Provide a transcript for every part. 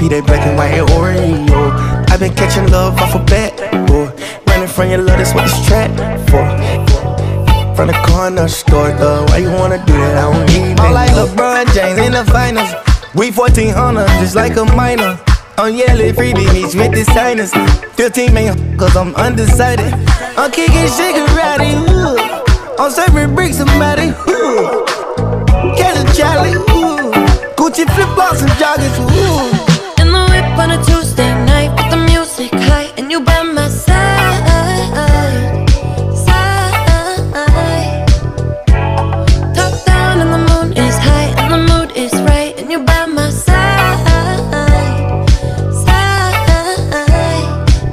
Be that black and white Oreo. I've been catching love off a bat, boy. Running from your love, that's what this trap for. From the corner store, though. Why you wanna do that? I don't need that. I'm like LeBron James in the finals. We 1400, just like a minor. I'm yelling freebie meets with the signers. 15 man, cause I'm undecided. I'm kicking Shigarati, ooh. I'm serving bricks, somebody. A ooh. Gucci flip flops and joggers, ooh In the whip on a Tuesday night with the music high and you by my side. Side. Top down and the moon is high and the mood is right and you by my side. Side.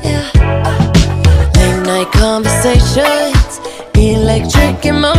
Yeah. Late night conversations, electric emotions,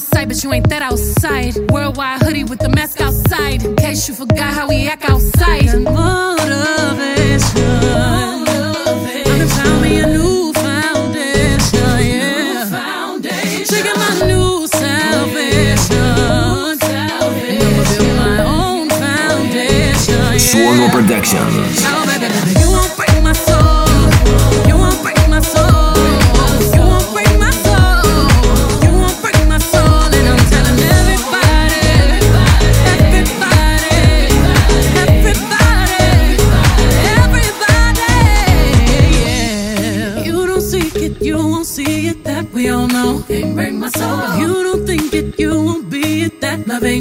outside, but you ain't that outside. Worldwide hoodie with the mask outside. In case you forgot how we act outside. Motivation. Productions.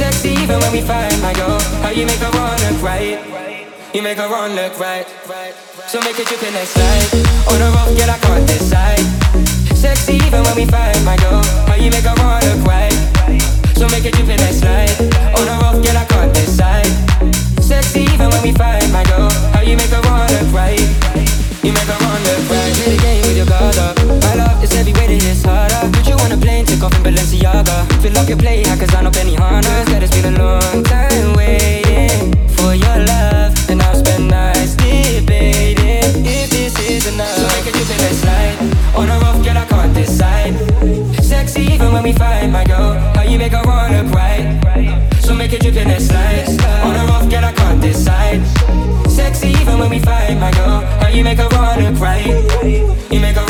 Sexy even when we find my girl. How you make her wanna cry? You make her run look right. So make it drip then slide. On a rough, girl, I can't decide. Sexy even when we find my girl. How you make her run look right? So make it drip then slide. On a rough, girl, I can't decide. Sexy even when we find my girl. How you make her run look right? You make her run look right. Play the game with your guard up. My love is way that it's harder. Take off in Balenciaga. Fill up your plate, cause I know Benihana. That it's been a long time waiting for your love. And I've spent nights debating if this is enough. So make it drip and slide. On a rough, girl, I can't decide. Sexy even when we fight, my girl. How you make her wanna cry? So make it drip and slide. On a rough, girl, I can't decide. Sexy even when we find my girl. How you make her wanna cry? You make her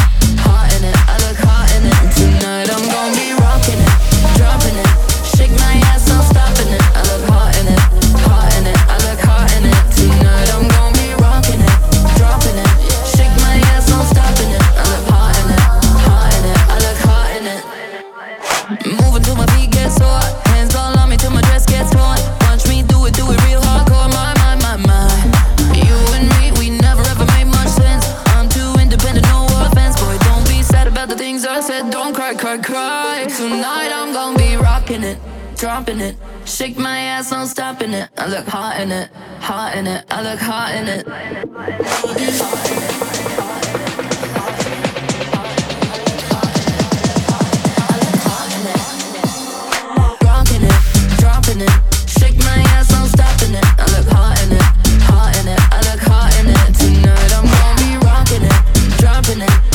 dropping it. Shake my ass, no stopping it. I look hot in it, hot in it. I look hot in it. It, dropping it. Shake my ass, no stopping it. I look hot in it, hot in it. I look hot in it. Tonight I'm gonna be rocking it, dropping it.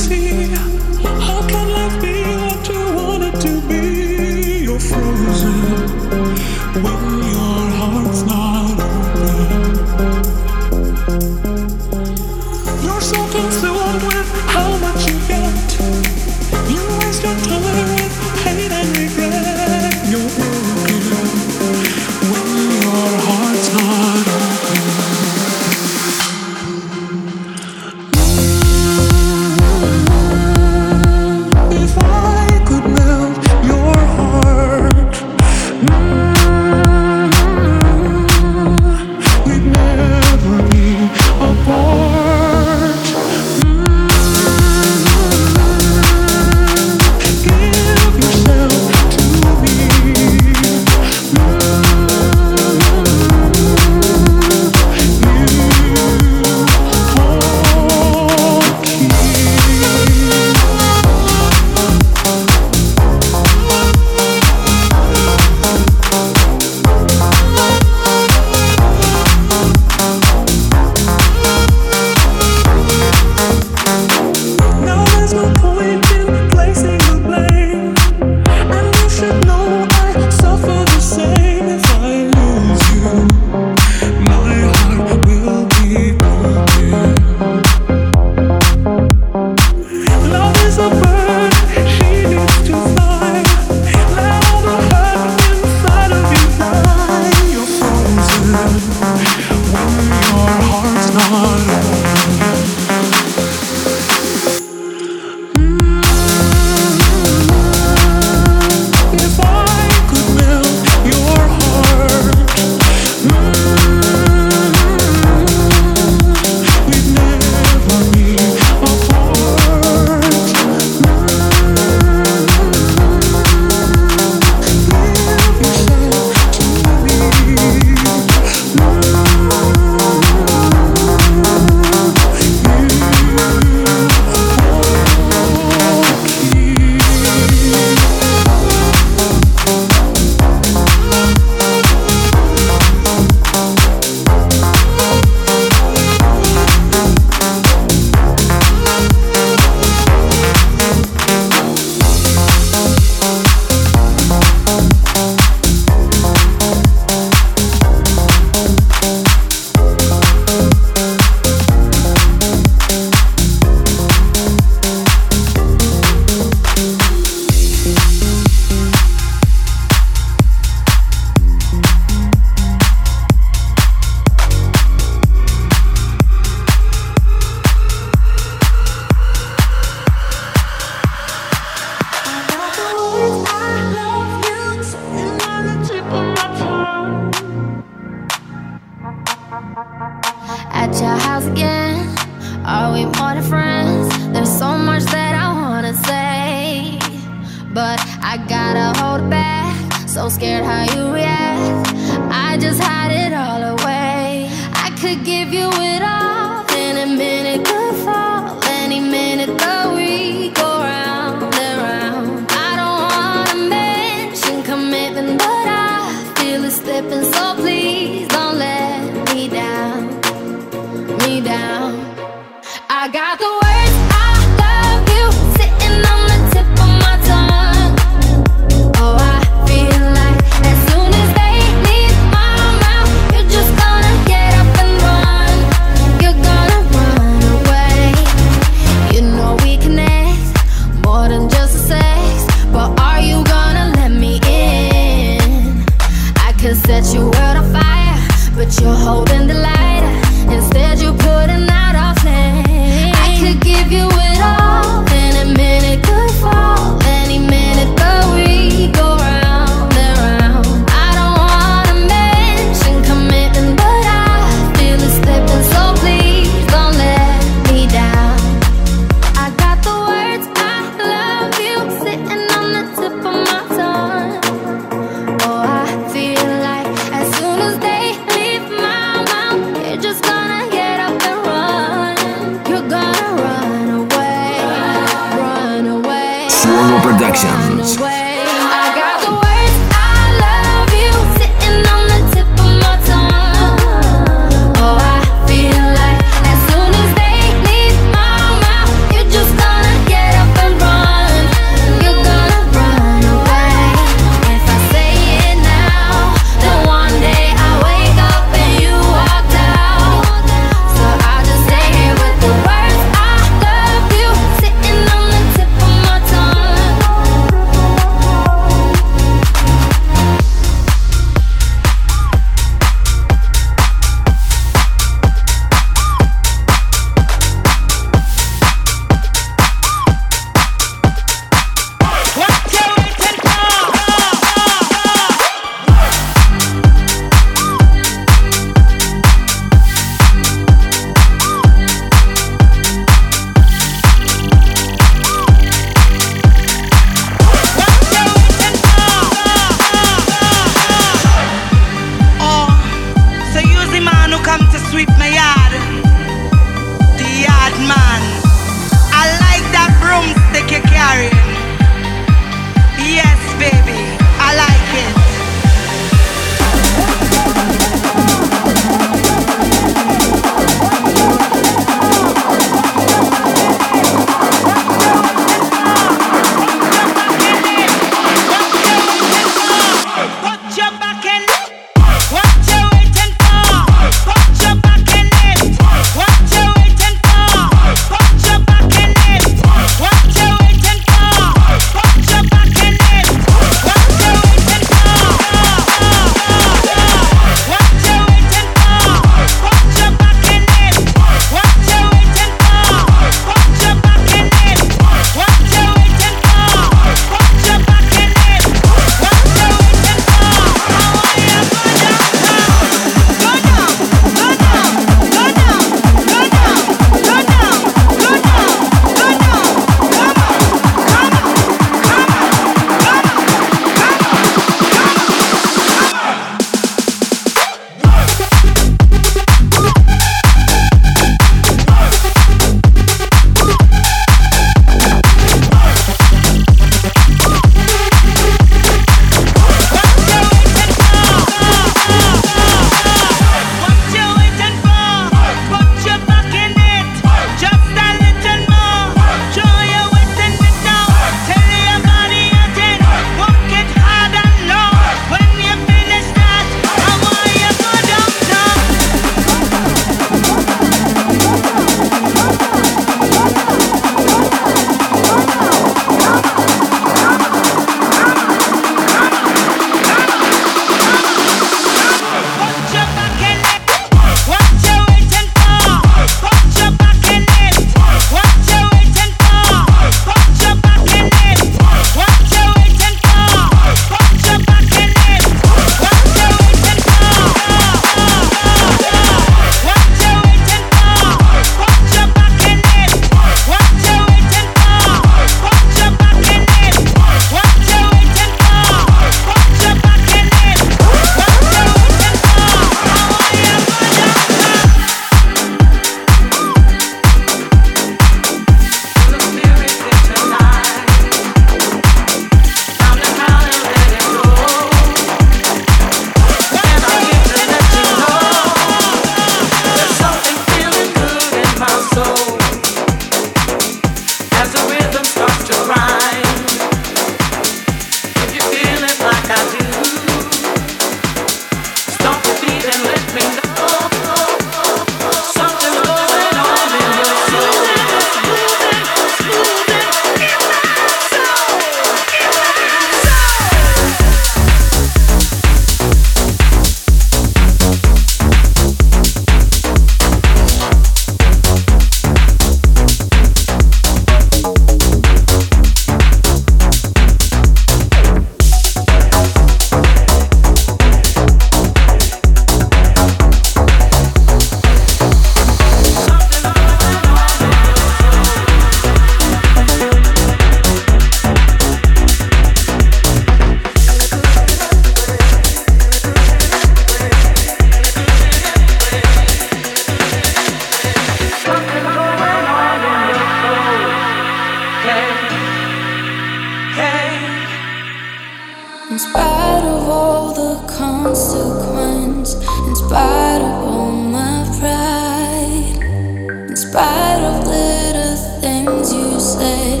you said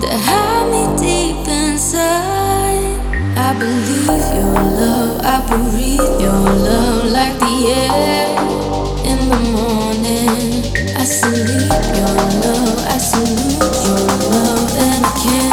that had me deep inside. I believe your love, I breathe your love like the air in the morning. I salute your love, I salute your love, and I can't.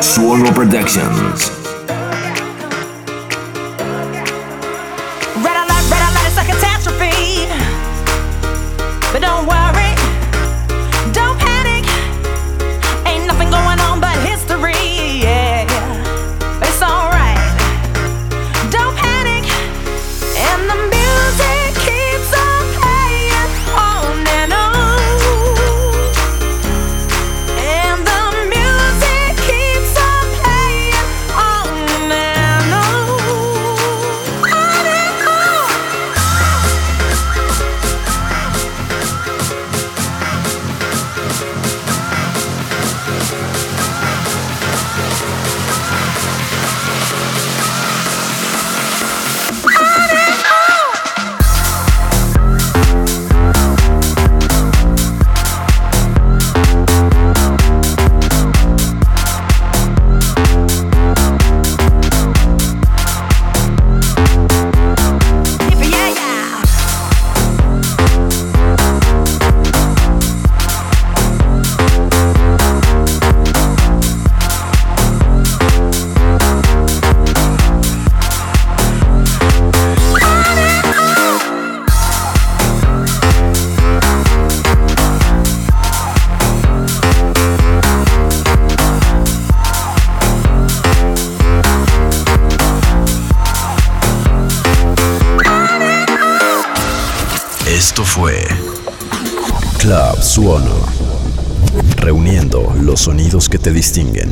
Don't que te distinguen.